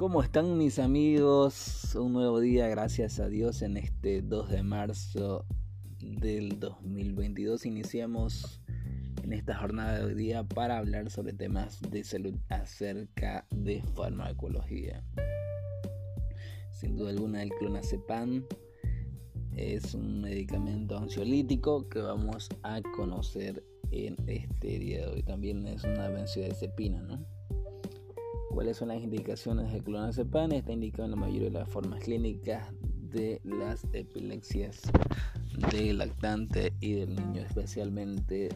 ¿Cómo están mis amigos? Un nuevo día, gracias a Dios, en este 2 de marzo del 2022. Iniciamos en esta jornada de hoy día para hablar sobre temas de salud acerca de farmacología. Sin duda alguna el clonazepam es un medicamento ansiolítico que vamos a conocer en este día de hoy. También es una benzodiazepina, ¿no? ¿Cuáles son las indicaciones del clonazepam? Está indicado en la mayoría de las formas clínicas de las epilepsias del lactante y del niño, especialmente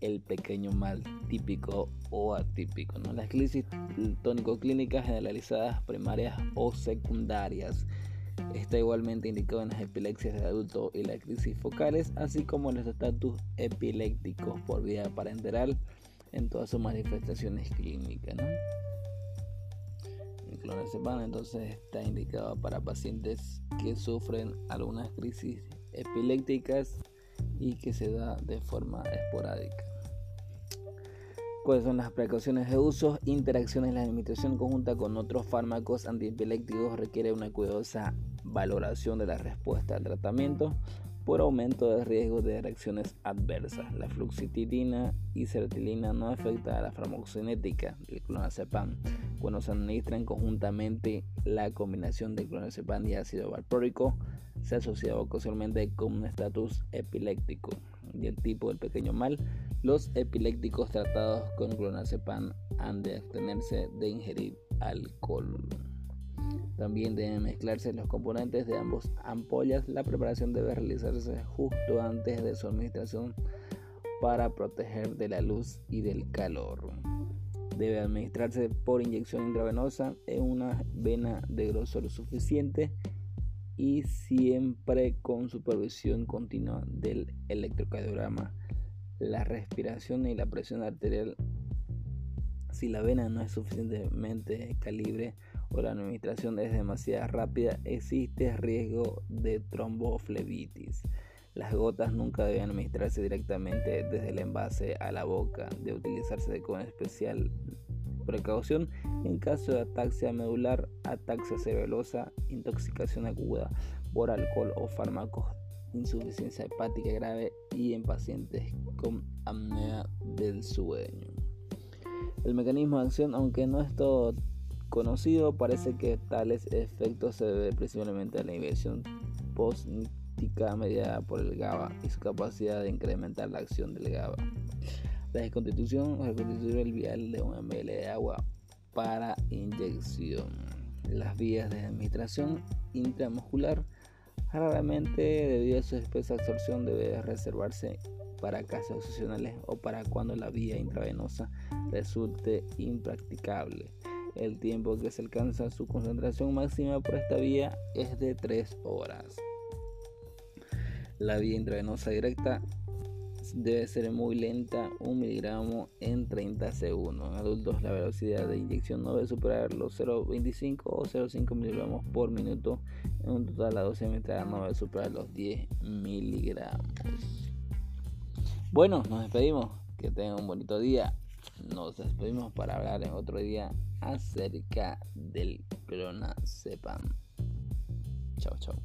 el pequeño mal típico o atípico. ¿no? Las crisis tónico-clínicas generalizadas primarias o secundarias. Está igualmente indicado en las epilepsias de adulto y las crisis focales, así como en los estatus epilépticos por vía parenteral en todas sus manifestaciones clínicas. ¿no? clonazepam entonces está indicado para pacientes que sufren algunas crisis epilépticas y que se da de forma esporádica. ¿Cuáles son las precauciones de uso? Interacciones. La administración conjunta con otros fármacos antiepilépticos requiere una cuidadosa valoración de la respuesta al tratamiento por aumento de riesgo de reacciones adversas. La fluoxetina y sertilina no afecta a la farmacocinética del clonazepam. Cuando se administran conjuntamente la combinación de clonazepam y ácido valpróico, se asocia ocasionalmente con un estatus epiléptico y el tipo del pequeño mal. Los epilépticos tratados con clonazepam han de abstenerse de ingerir alcohol. También deben mezclarse los componentes de ambos ampollas. La preparación debe realizarse justo antes de su administración para proteger de la luz y del calor. Debe administrarse por inyección intravenosa en una vena de grosor suficiente y siempre con supervisión continua del electrocardiograma, la respiración y la presión arterial. Si la vena no es suficientemente calibre, la administración es demasiado rápida, existe riesgo de tromboflebitis. Las gotas nunca deben administrarse directamente desde el envase a la boca, de utilizarse con especial precaución en caso de ataxia medular, ataxia cerebelosa, intoxicación aguda por alcohol o fármacos, insuficiencia hepática grave y en pacientes con apnea del sueño. El mecanismo de acción, aunque no es todo conocido, parece que tales efectos se deben principalmente a la inhibición postnítica mediada por el GABA y su capacidad de incrementar la acción del GABA. La desconstitución o el vial de un ml de agua para inyección. Las vías de administración intramuscular raramente debido a su espesa absorción debe reservarse para casos excepcionales o para cuando la vía intravenosa resulte impracticable. El tiempo que se alcanza su concentración máxima por esta vía es de 3 horas. La vía intravenosa directa debe ser muy lenta, 1 miligramo en 30 segundos. En adultos la velocidad de inyección no debe superar los 0,25 o 0,5 miligramos por minuto. En un total la dosis administrada no debe superar los 10 miligramos. Bueno, nos despedimos. Que tengan un bonito día. Nos despedimos para hablar en otro día acerca del clonazepam. Chao, chao.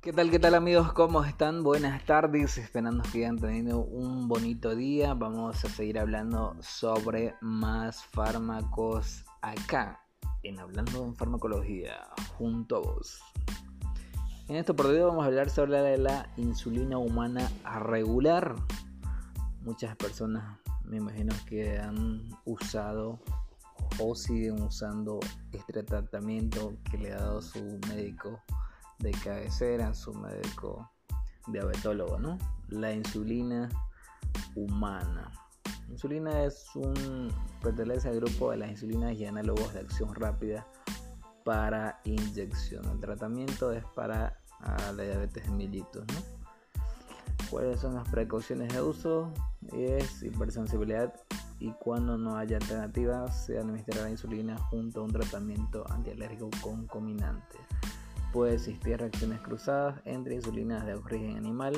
¿Qué tal, qué tal amigos? ¿Cómo están? Buenas tardes, esperando que hayan tenido un bonito día. Vamos a seguir hablando sobre más fármacos acá en Hablando en Farmacología, junto a vos. En este partido vamos a hablar sobre la insulina humana regular. Muchas personas me imagino que han usado o siguen usando este tratamiento que le ha dado su médico de cabecera, su médico diabetólogo, ¿no? La insulina humana. Insulina es un pertenece al grupo de las insulinas y análogos de acción rápida para inyección. El tratamiento es para la diabetes mellitus, ¿no? ¿Cuáles son las precauciones de uso? Es hipersensibilidad y cuando no haya alternativa se administrará insulina junto a un tratamiento antialérgico concominante. Puede existir reacciones cruzadas entre insulinas de origen animal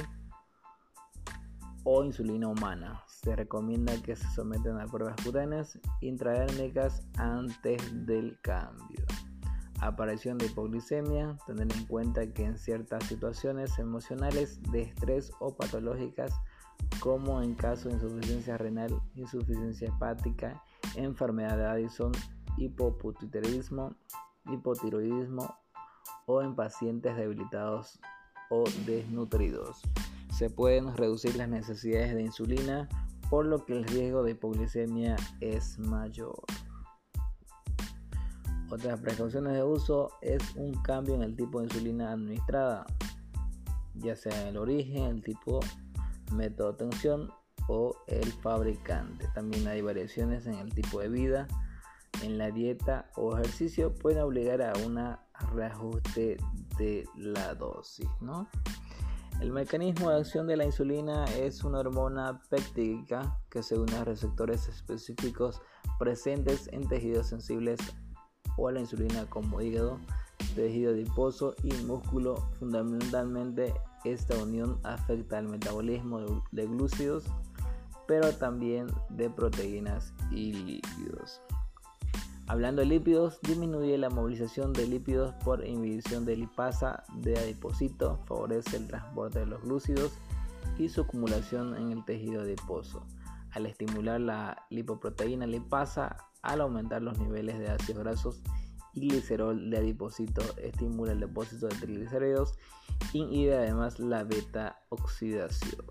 o insulina humana. Se recomienda que se sometan a pruebas cutáneas intradérmicas antes del cambio. Aparición de hipoglicemia, tener en cuenta que en ciertas situaciones emocionales de estrés o patológicas, como en caso de insuficiencia renal, insuficiencia hepática, enfermedad de Addison, hipopituitarismo, hipotiroidismo o en pacientes debilitados o desnutridos. Se pueden reducir las necesidades de insulina, por lo que el riesgo de hipoglicemia es mayor. Otras precauciones de uso es un cambio en el tipo de insulina administrada, ya sea el origen, el tipo, método de tensión o el fabricante. También hay variaciones en el tipo de vida, en la dieta o ejercicio pueden obligar a un reajuste de la dosis. El mecanismo de acción de la insulina es una hormona péptica que se une a receptores específicos presentes en tejidos sensibles o a la insulina como hígado, tejido adiposo y músculo. Fundamentalmente esta unión afecta al metabolismo de glúcidos, pero también de proteínas y lípidos. Hablando de lípidos, disminuye la movilización de lípidos por inhibición de lipasa de adipocito, favorece el transporte de los glúcidos y su acumulación en el tejido adiposo. Al estimular la lipoproteína lipasa, al aumentar los niveles de ácidos grasos y glicerol de adipocito, estimula el depósito de triglicéridos, inhibe además la beta oxidación.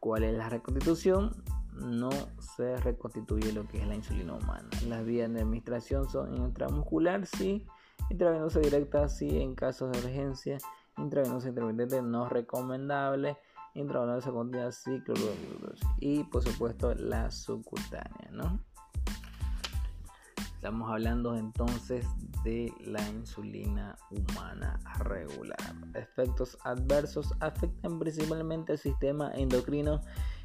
¿Cuál es la reconstitución? No se reconstituye lo que es la insulina humana. Las vías de administración son intramuscular, sí, intravenosa directa, sí, en casos de urgencia, intravenosa intermitente no recomendable, intravenosa continua, sí, y por supuesto la subcutánea, ¿no? Estamos hablando entonces de la insulina humana regular. Efectos adversos afectan principalmente el sistema endocrino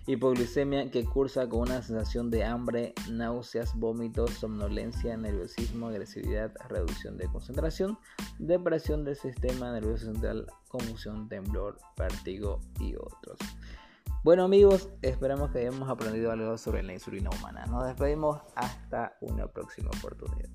Hipoglicemia que cursa con una sensación de hambre, náuseas, vómitos, somnolencia, nerviosismo, agresividad, reducción de concentración, depresión del sistema nervioso central, confusión, temblor, vértigo y otros. Bueno amigos, esperamos que hayamos aprendido algo sobre la insulina humana. Nos despedimos hasta una próxima oportunidad.